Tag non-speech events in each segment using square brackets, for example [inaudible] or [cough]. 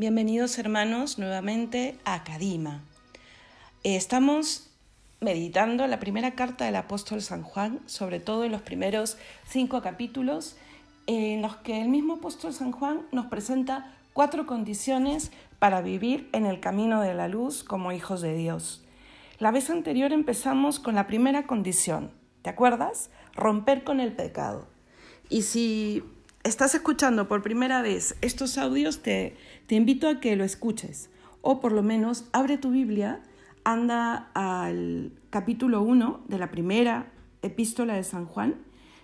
Bienvenidos hermanos nuevamente a Cadima. Estamos meditando la primera carta del apóstol San Juan, sobre todo en los primeros cinco capítulos, en los que el mismo apóstol San Juan nos presenta cuatro condiciones para vivir en el camino de la luz como hijos de Dios. La vez anterior empezamos con la primera condición, ¿te acuerdas? Romper con el pecado. Y si estás escuchando por primera vez estos audios, te, te invito a que lo escuches. O por lo menos abre tu Biblia, anda al capítulo 1 de la primera epístola de San Juan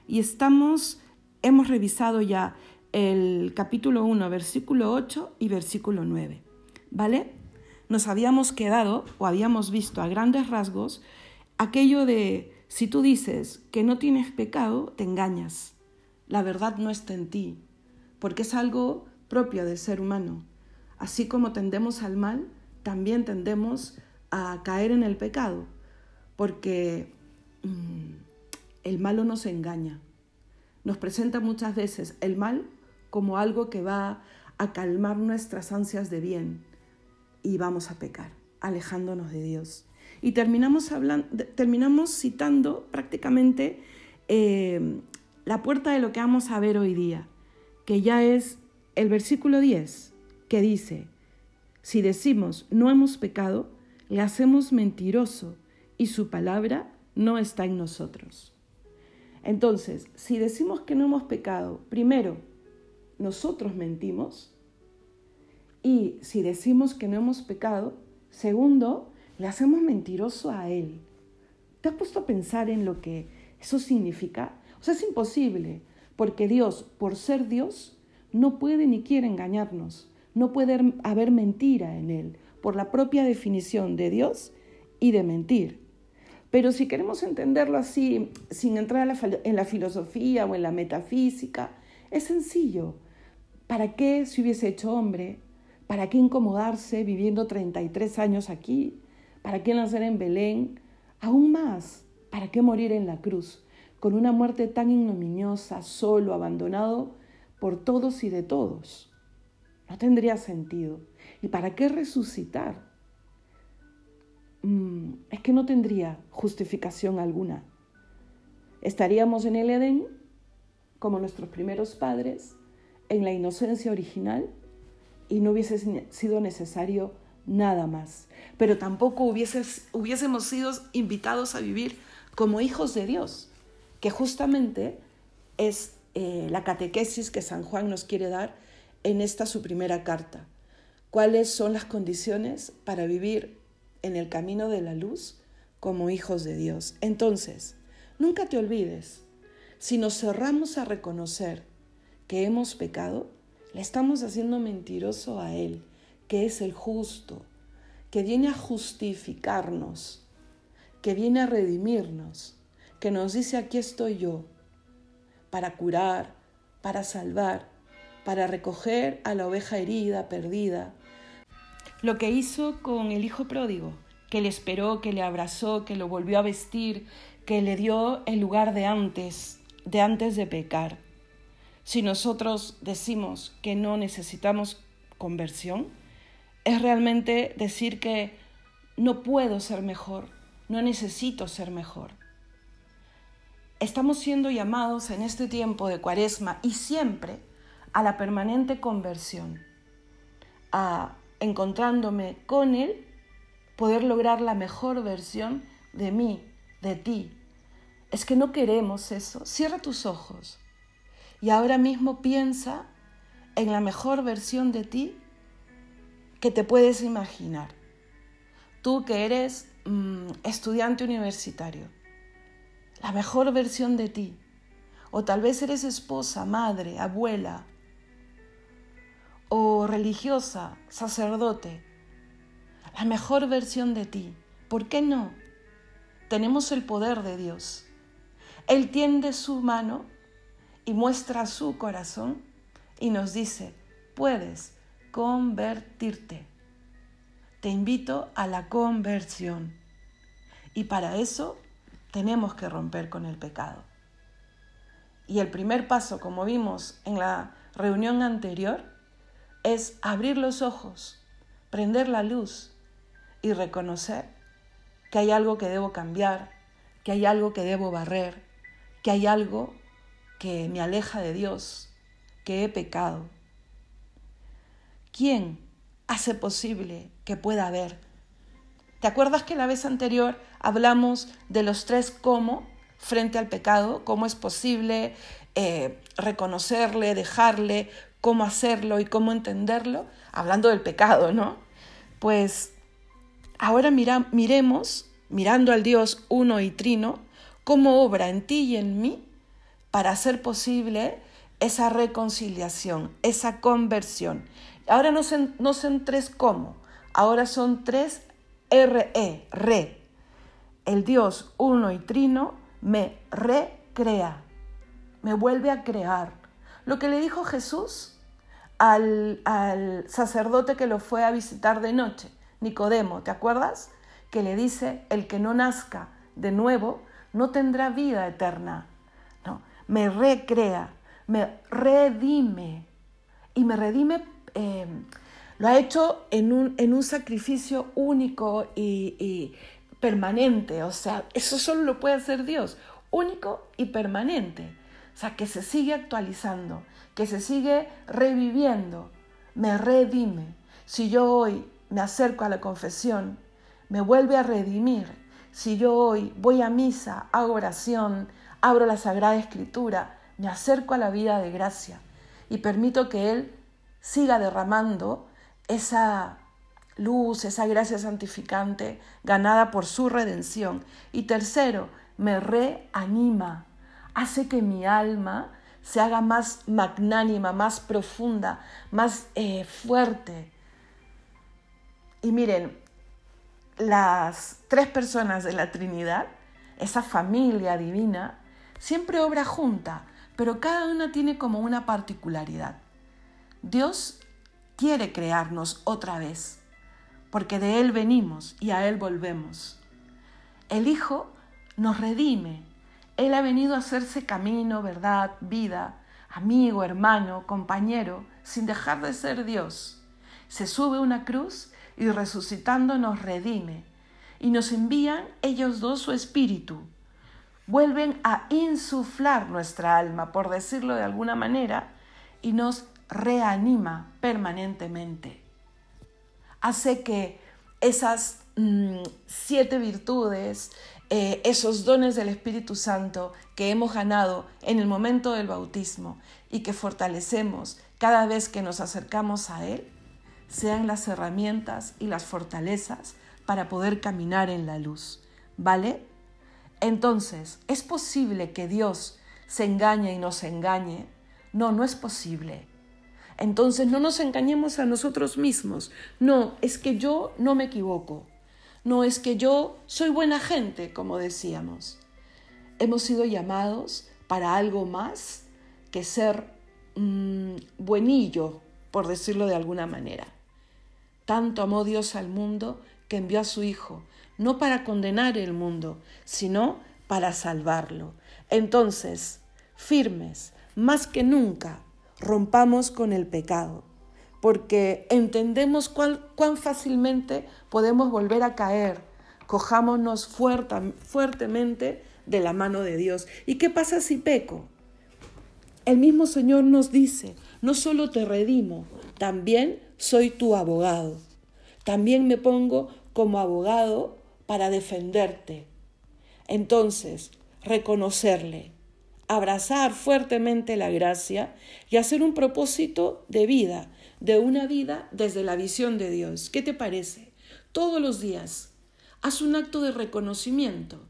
y estamos, hemos revisado ya el capítulo 1, versículo 8 y versículo 9. ¿Vale? Nos habíamos quedado o habíamos visto a grandes rasgos aquello de si tú dices que no tienes pecado, te engañas la verdad no está en ti, porque es algo propio del ser humano. Así como tendemos al mal, también tendemos a caer en el pecado, porque mm, el malo nos engaña. Nos presenta muchas veces el mal como algo que va a calmar nuestras ansias de bien y vamos a pecar, alejándonos de Dios. Y terminamos, terminamos citando prácticamente eh, la puerta de lo que vamos a ver hoy día, que ya es el versículo 10, que dice, si decimos no hemos pecado, le hacemos mentiroso y su palabra no está en nosotros. Entonces, si decimos que no hemos pecado, primero, nosotros mentimos. Y si decimos que no hemos pecado, segundo, le hacemos mentiroso a Él. ¿Te has puesto a pensar en lo que eso significa? Es imposible, porque Dios, por ser Dios, no puede ni quiere engañarnos, no puede haber mentira en Él, por la propia definición de Dios y de mentir. Pero si queremos entenderlo así, sin entrar en la filosofía o en la metafísica, es sencillo. ¿Para qué se hubiese hecho hombre? ¿Para qué incomodarse viviendo 33 años aquí? ¿Para qué nacer en Belén? Aún más, ¿para qué morir en la cruz? Con una muerte tan ignominiosa, solo, abandonado por todos y de todos. No tendría sentido. ¿Y para qué resucitar? Mm, es que no tendría justificación alguna. Estaríamos en el Edén, como nuestros primeros padres, en la inocencia original, y no hubiese sido necesario nada más. Pero tampoco hubiésemos sido invitados a vivir como hijos de Dios, que justamente es eh, la catequesis que San Juan nos quiere dar en esta su primera carta. ¿Cuáles son las condiciones para vivir en el camino de la luz como hijos de Dios? Entonces, nunca te olvides, si nos cerramos a reconocer que hemos pecado, le estamos haciendo mentiroso a Él, que es el justo, que viene a justificarnos, que viene a redimirnos que nos dice aquí estoy yo, para curar, para salvar, para recoger a la oveja herida, perdida. Lo que hizo con el hijo pródigo, que le esperó, que le abrazó, que lo volvió a vestir, que le dio el lugar de antes, de antes de pecar. Si nosotros decimos que no necesitamos conversión, es realmente decir que no puedo ser mejor, no necesito ser mejor. Estamos siendo llamados en este tiempo de cuaresma y siempre a la permanente conversión, a encontrándome con Él, poder lograr la mejor versión de mí, de ti. Es que no queremos eso. Cierra tus ojos y ahora mismo piensa en la mejor versión de ti que te puedes imaginar. Tú que eres mm, estudiante universitario la mejor versión de ti. O tal vez eres esposa, madre, abuela, o religiosa, sacerdote. La mejor versión de ti. ¿Por qué no? Tenemos el poder de Dios. Él tiende su mano y muestra su corazón y nos dice, puedes convertirte. Te invito a la conversión. Y para eso tenemos que romper con el pecado. Y el primer paso, como vimos en la reunión anterior, es abrir los ojos, prender la luz y reconocer que hay algo que debo cambiar, que hay algo que debo barrer, que hay algo que me aleja de Dios, que he pecado. ¿Quién hace posible que pueda ver? ¿Te acuerdas que la vez anterior hablamos de los tres cómo frente al pecado? ¿Cómo es posible eh, reconocerle, dejarle, cómo hacerlo y cómo entenderlo? Hablando del pecado, ¿no? Pues ahora mira, miremos, mirando al Dios uno y trino, cómo obra en ti y en mí para hacer posible esa reconciliación, esa conversión. Ahora no son, no son tres cómo, ahora son tres RE, re. El Dios uno y trino me recrea, me vuelve a crear. Lo que le dijo Jesús al, al sacerdote que lo fue a visitar de noche, Nicodemo, ¿te acuerdas? Que le dice, el que no nazca de nuevo no tendrá vida eterna. No, me recrea, me redime. Y me redime, eh, lo ha hecho en un, en un sacrificio único y, y permanente. O sea, eso solo lo puede hacer Dios, único y permanente. O sea, que se sigue actualizando, que se sigue reviviendo, me redime. Si yo hoy me acerco a la confesión, me vuelve a redimir. Si yo hoy voy a misa, hago oración, abro la Sagrada Escritura, me acerco a la vida de gracia y permito que Él siga derramando esa luz, esa gracia santificante ganada por su redención. Y tercero, me reanima, hace que mi alma se haga más magnánima, más profunda, más eh, fuerte. Y miren, las tres personas de la Trinidad, esa familia divina, siempre obra junta, pero cada una tiene como una particularidad. Dios quiere crearnos otra vez, porque de Él venimos y a Él volvemos. El Hijo nos redime. Él ha venido a hacerse camino, verdad, vida, amigo, hermano, compañero, sin dejar de ser Dios. Se sube una cruz y resucitando nos redime. Y nos envían ellos dos su espíritu, vuelven a insuflar nuestra alma, por decirlo de alguna manera, y nos reanima permanentemente. Hace que esas mm, siete virtudes, eh, esos dones del Espíritu Santo que hemos ganado en el momento del bautismo y que fortalecemos cada vez que nos acercamos a Él, sean las herramientas y las fortalezas para poder caminar en la luz. ¿Vale? Entonces, ¿es posible que Dios se engañe y nos engañe? No, no es posible. Entonces no nos engañemos a nosotros mismos. No, es que yo no me equivoco. No es que yo soy buena gente, como decíamos. Hemos sido llamados para algo más que ser mm, buenillo, por decirlo de alguna manera. Tanto amó Dios al mundo que envió a su Hijo no para condenar el mundo, sino para salvarlo. Entonces, firmes, más que nunca, rompamos con el pecado, porque entendemos cuán fácilmente podemos volver a caer. Cojámonos fuertemente de la mano de Dios. ¿Y qué pasa si peco? El mismo Señor nos dice, no solo te redimo, también soy tu abogado. También me pongo como abogado para defenderte. Entonces, reconocerle, abrazar fuertemente la gracia y hacer un propósito de vida, de una vida desde la visión de Dios. ¿Qué te parece? Todos los días, haz un acto de reconocimiento.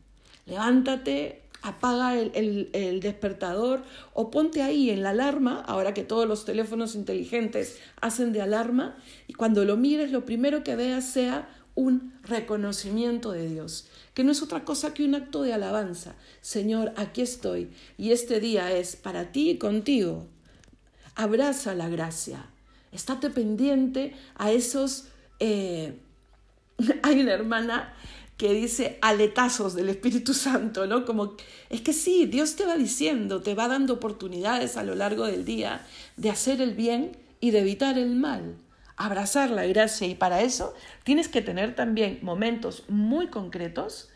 Levántate, apaga el, el, despertador o ponte ahí en la alarma, ahora que todos los teléfonos inteligentes hacen de alarma, y cuando lo mires, lo primero que veas sea un reconocimiento de Dios, que no es otra cosa que un acto de alabanza. Señor, aquí estoy y este día es para ti y contigo. Abraza la gracia. Estate pendiente a esos... Eh, [laughs] hay una hermana que dice aletazos del Espíritu Santo, ¿no? Como es que sí, Dios te va diciendo, te va dando oportunidades a lo largo del día de hacer el bien y de evitar el mal, abrazar la gracia y para eso tienes que tener también momentos muy concretos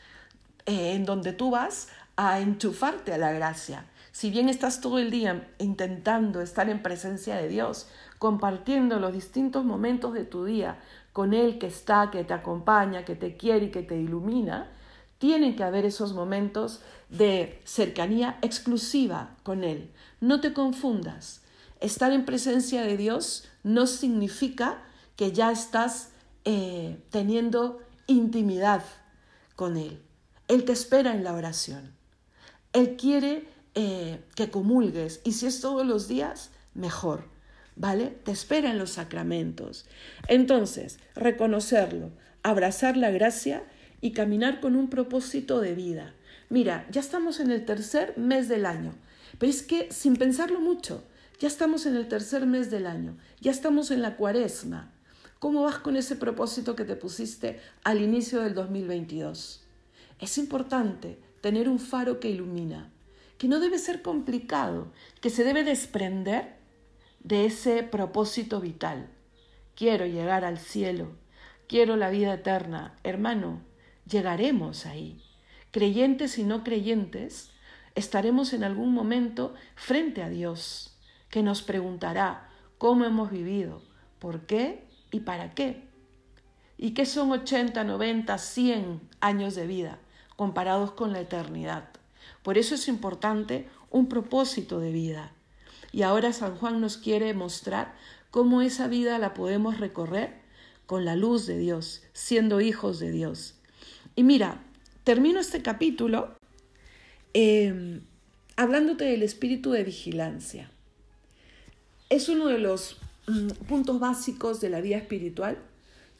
eh, en donde tú vas a enchufarte a la gracia. Si bien estás todo el día intentando estar en presencia de Dios, compartiendo los distintos momentos de tu día con Él que está, que te acompaña, que te quiere y que te ilumina, tienen que haber esos momentos de cercanía exclusiva con Él. No te confundas. Estar en presencia de Dios no significa que ya estás eh, teniendo intimidad con Él. Él te espera en la oración. Él quiere eh, que comulgues y si es todos los días, mejor. ¿Vale? Te espera en los sacramentos. Entonces, reconocerlo, abrazar la gracia y caminar con un propósito de vida. Mira, ya estamos en el tercer mes del año, pero es que sin pensarlo mucho, ya estamos en el tercer mes del año, ya estamos en la cuaresma. ¿Cómo vas con ese propósito que te pusiste al inicio del 2022? Es importante tener un faro que ilumina, que no debe ser complicado, que se debe desprender de ese propósito vital. Quiero llegar al cielo, quiero la vida eterna. Hermano, llegaremos ahí. Creyentes y no creyentes, estaremos en algún momento frente a Dios, que nos preguntará cómo hemos vivido, por qué y para qué. ¿Y qué son 80, 90, 100 años de vida comparados con la eternidad? Por eso es importante un propósito de vida. Y ahora San Juan nos quiere mostrar cómo esa vida la podemos recorrer con la luz de Dios, siendo hijos de Dios. Y mira, termino este capítulo em, hablándote del espíritu de vigilancia. Es uno de los mm, puntos básicos de la vida espiritual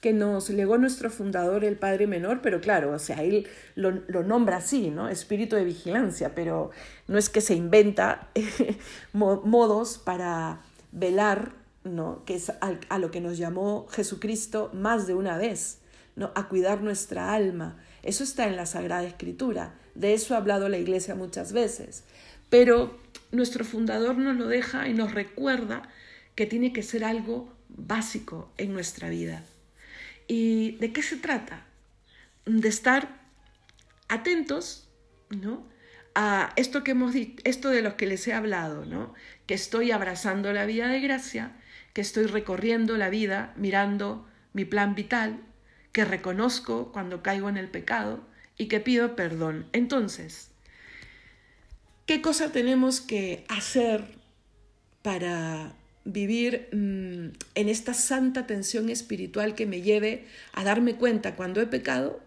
que nos legó nuestro fundador, el Padre Menor, pero claro, o sea, él lo, nombra así, ¿no? Espíritu de vigilancia, pero no es que se inventa [laughs] modos para velar, ¿no? Que es a, lo que nos llamó Jesucristo más de una vez, ¿no? A cuidar nuestra alma, eso está en la Sagrada Escritura. De eso ha hablado la Iglesia muchas veces. Pero nuestro fundador nos lo deja y nos recuerda que tiene que ser algo básico en nuestra vida. ¿Y de qué se trata? De estar atentos, ¿no? A esto que hemos esto de lo que les he hablado, ¿no? Que estoy abrazando la vida de gracia, que estoy recorriendo la vida mirando mi plan vital, que reconozco cuando caigo en el pecado y que pido perdón. Entonces, ¿qué cosa tenemos que hacer para vivir mm, en esta santa tensión espiritual que me lleve a darme cuenta cuando he pecado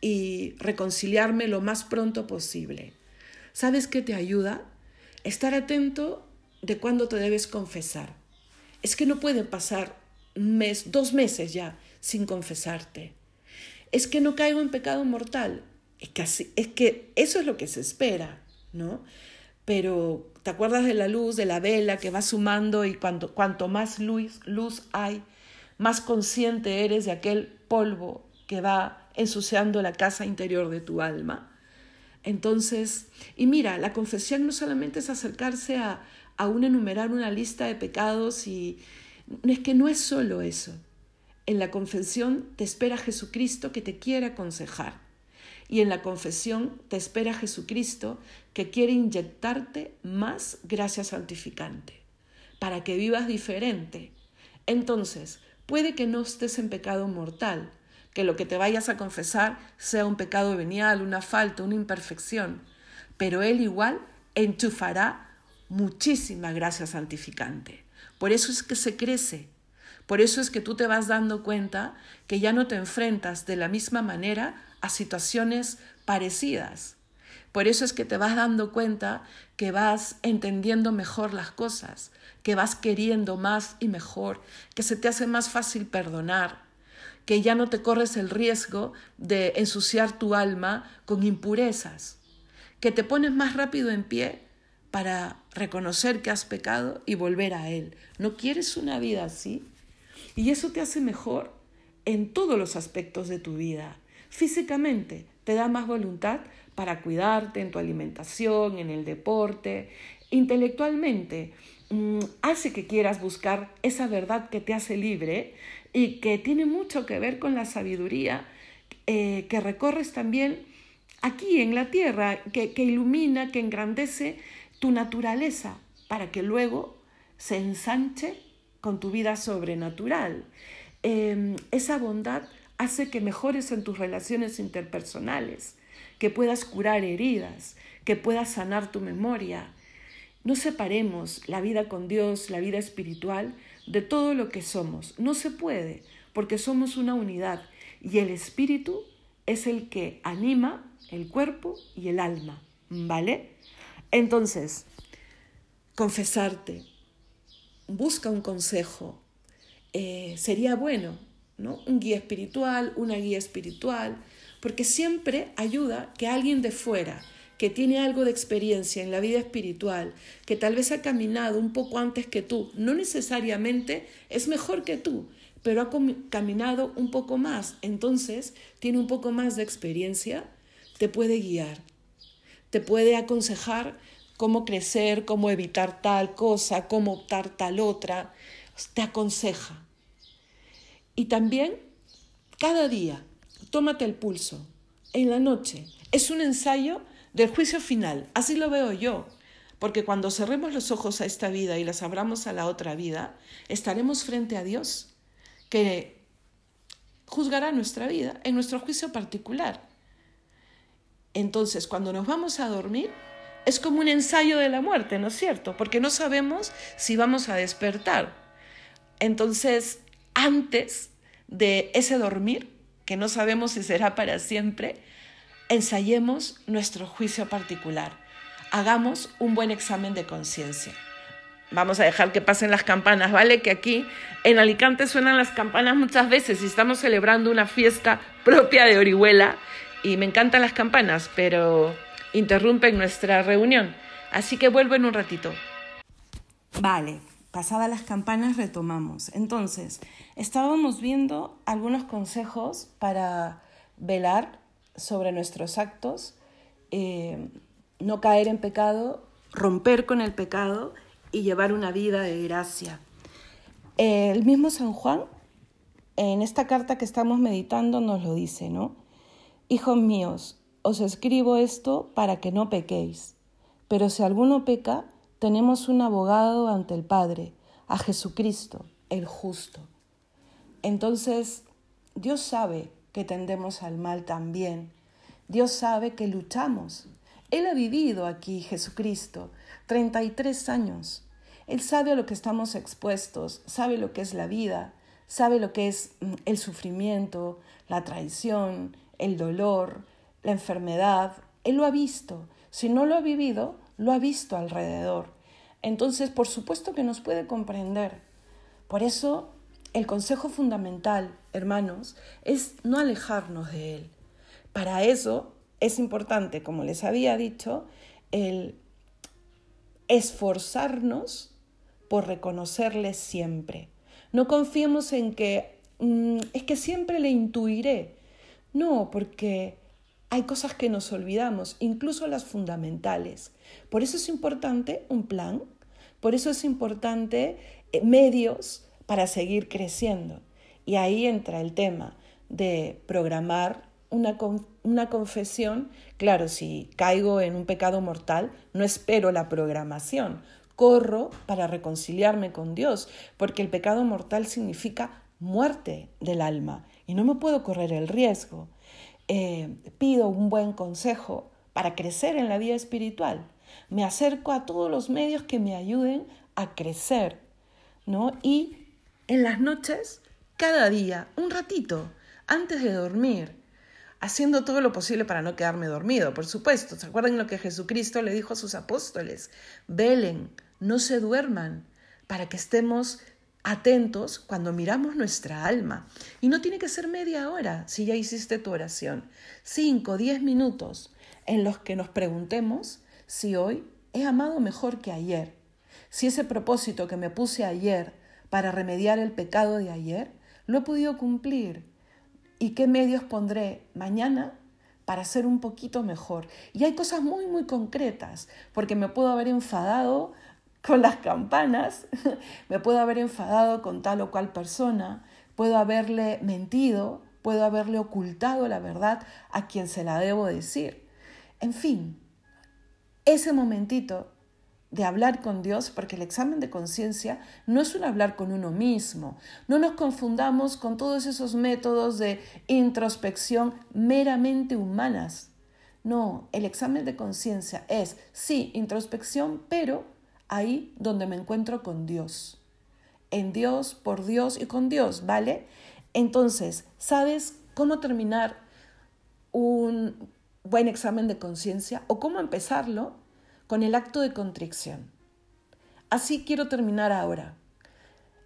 y reconciliarme lo más pronto posible? ¿Sabes qué te ayuda? Estar atento de cuándo te debes confesar. Es que no puede pasar mes, dos meses ya sin confesarte. Es que no caigo en pecado mortal. Es que, es que eso es lo que se espera, ¿no? Pero te acuerdas de la luz, de la vela que va sumando y cuanto, cuanto más luz, luz hay, más consciente eres de aquel polvo que va ensuciando la casa interior de tu alma. Entonces, y mira, la confesión no solamente es acercarse a, a un enumerar una lista de pecados y es que no es solo eso. En la confesión te espera Jesucristo que te quiere aconsejar. Y en la confesión te espera Jesucristo que quiere inyectarte más gracia santificante, para que vivas diferente. Entonces, puede que no estés en pecado mortal, que lo que te vayas a confesar sea un pecado venial, una falta, una imperfección, pero Él igual enchufará muchísima gracia santificante. Por eso es que se crece, por eso es que tú te vas dando cuenta que ya no te enfrentas de la misma manera situaciones parecidas. Por eso es que te vas dando cuenta que vas entendiendo mejor las cosas, que vas queriendo más y mejor, que se te hace más fácil perdonar, que ya no te corres el riesgo de ensuciar tu alma con impurezas, que te pones más rápido en pie para reconocer que has pecado y volver a Él. ¿No quieres una vida así? Y eso te hace mejor en todos los aspectos de tu vida. Físicamente te da más voluntad para cuidarte en tu alimentación, en el deporte, intelectualmente. Mm, hace que quieras buscar esa verdad que te hace libre y que tiene mucho que ver con la sabiduría eh, que recorres también aquí en la tierra, que, que ilumina, que engrandece tu naturaleza para que luego se ensanche con tu vida sobrenatural. Em, esa bondad hace que mejores en tus relaciones interpersonales, que puedas curar heridas, que puedas sanar tu memoria. No separemos la vida con Dios, la vida espiritual, de todo lo que somos. No se puede, porque somos una unidad y el espíritu es el que anima el cuerpo y el alma. ¿Vale? Entonces, confesarte, busca un consejo. Eh, sería bueno, ¿no? Un guía espiritual, una guía espiritual, porque siempre ayuda que alguien de fuera, que tiene algo de experiencia en la vida espiritual, que tal vez ha caminado un poco antes que tú, no necesariamente es mejor que tú, pero ha caminado un poco más, entonces tiene un poco más de experiencia, te puede guiar, te puede aconsejar cómo crecer, cómo evitar tal cosa, cómo optar tal otra, te aconseja. Y también, cada día, tómate el pulso, en la noche. Es un ensayo del juicio final, así lo veo yo, porque cuando cerremos los ojos a esta vida y las abramos a la otra vida, estaremos frente a Dios, que juzgará nuestra vida en nuestro juicio particular. Entonces, cuando nos vamos a dormir, es como un ensayo de la muerte, ¿no es cierto? Porque no sabemos si vamos a despertar. Entonces, antes de ese dormir, que no sabemos si será para siempre, ensayemos nuestro juicio particular. Hagamos un buen examen de conciencia. Vamos a dejar que pasen las campanas, ¿vale? Que aquí en Alicante suenan las campanas muchas veces y estamos celebrando una fiesta propia de Orihuela y me encantan las campanas, pero interrumpen nuestra reunión. Así que vuelvo en un ratito. Vale, pasadas las campanas retomamos. Entonces, estábamos viendo algunos consejos para velar sobre nuestros actos, eh, no caer en pecado, romper con el pecado y llevar una vida de gracia. El mismo San Juan, en esta carta que estamos meditando, nos lo dice, ¿no? Hijos míos, os escribo esto para que no pequéis. Pero si alguno peca, tenemos un abogado ante el Padre, a Jesucristo, el justo. Entonces, Dios sabe que tendemos al mal también. Dios sabe que luchamos. Él ha vivido aquí, Jesucristo, 33 años. Él sabe a lo que estamos expuestos, sabe lo que es la vida, sabe lo que es mm, el sufrimiento, la traición, el dolor, la enfermedad, Él lo ha visto. Si no lo ha vivido, lo ha visto alrededor. Entonces, por supuesto que nos puede comprender. Por eso, el consejo fundamental, hermanos, es no alejarnos de Él. Para eso es importante, como les había dicho, el esforzarnos por reconocerle siempre. No confiemos en que mm, es que siempre le intuiré. No, porque hay cosas que nos olvidamos, incluso las fundamentales. Por eso es importante un plan, por eso es importante eh, medios para seguir creciendo. Y ahí entra el tema de programar una, una, confesión. Claro, si caigo en un pecado mortal, no espero la programación. Corro para reconciliarme con Dios, porque el pecado mortal significa muerte del alma y no me puedo correr el riesgo. Eh, pido un buen consejo para crecer en la vida espiritual. Me acerco a todos los medios que me ayuden a crecer, ¿no? Y en las noches, cada día, un ratito, antes de dormir, haciendo todo lo posible para no quedarme dormido, por supuesto. ¿Se acuerdan lo que Jesucristo le dijo a sus apóstoles? Velen, no se duerman, para que estemos atentos cuando miramos nuestra alma. Y no tiene que ser media hora si ya hiciste tu oración. Cinco, diez minutos en los que nos preguntemos si hoy he amado mejor que ayer. Si ese propósito que me puse ayer para remediar el pecado de ayer, lo he podido cumplir. ¿Y qué medios pondré mañana para ser un poquito mejor. Y hay cosas muy, muy concretas, porque me puedo haber enfadado con las campanas, [laughs] me puedo haber enfadado con tal o cual persona, puedo haberle mentido, puedo haberle ocultado la verdad a quien se la debo decir. En fin, ese momentito de hablar con Dios, porque el examen de conciencia no es un hablar con uno mismo. No nos confundamos con todos esos métodos de introspección meramente humanas. No, el examen de conciencia es, sí, introspección, pero ahí donde me encuentro con Dios. En Dios, por Dios y con Dios, ¿vale? Entonces, ¿sabes cómo terminar un buen examen de conciencia o cómo empezarlo? con el acto de contrición. Así quiero terminar ahora.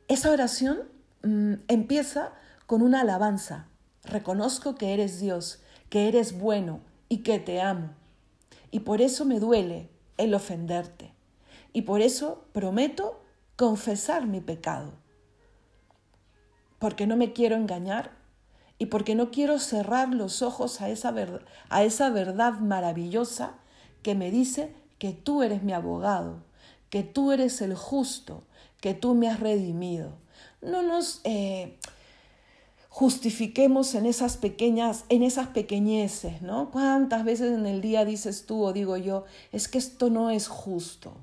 Esa oración mm, empieza con una alabanza. Reconozco que eres Dios, que eres bueno y que te amo. Y por eso me duele el ofenderte. Y por eso prometo confesar mi pecado. Porque no me quiero engañar y porque no quiero cerrar los ojos a esa, a esa verdad maravillosa que me dice que tú eres mi abogado, que tú eres el justo, que tú me has redimido. No nos eh, justifiquemos en esas pequeñas, en esas pequeñeces, ¿no? ¿Cuántas veces en el día dices tú o digo yo, es que esto no es justo?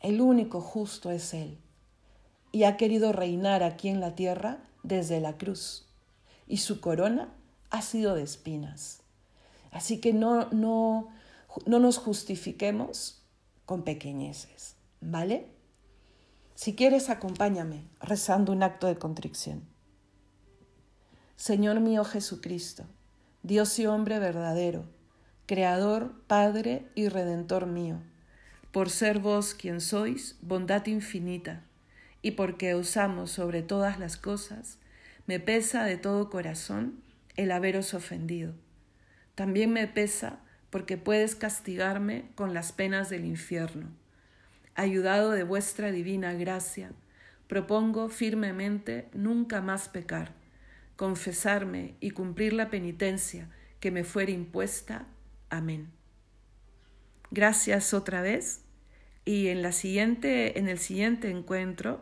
El único justo es Él. Y ha querido reinar aquí en la tierra desde la cruz. Y su corona ha sido de espinas. Así que no, no, no nos justifiquemos con pequeñeces, ¿vale? Si quieres, acompáñame rezando un acto de contrición. Señor mío Jesucristo, Dios y hombre verdadero, Creador, Padre y Redentor mío, por ser vos quien sois, bondad infinita, y porque os amo sobre todas las cosas, me pesa de todo corazón el haberos ofendido. También me pesa porque puedes castigarme con las penas del infierno. Ayudado de vuestra divina gracia, propongo firmemente nunca más pecar, confesarme y cumplir la penitencia que me fuere impuesta. Amén. Gracias otra vez y en la siguiente en el siguiente encuentro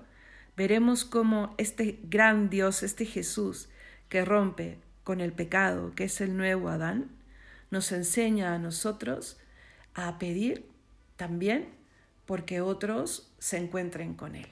veremos cómo este gran Dios, este Jesús que rompe con el pecado, que es el nuevo Adán, nos enseña a nosotros a pedir también porque otros se encuentren con Él.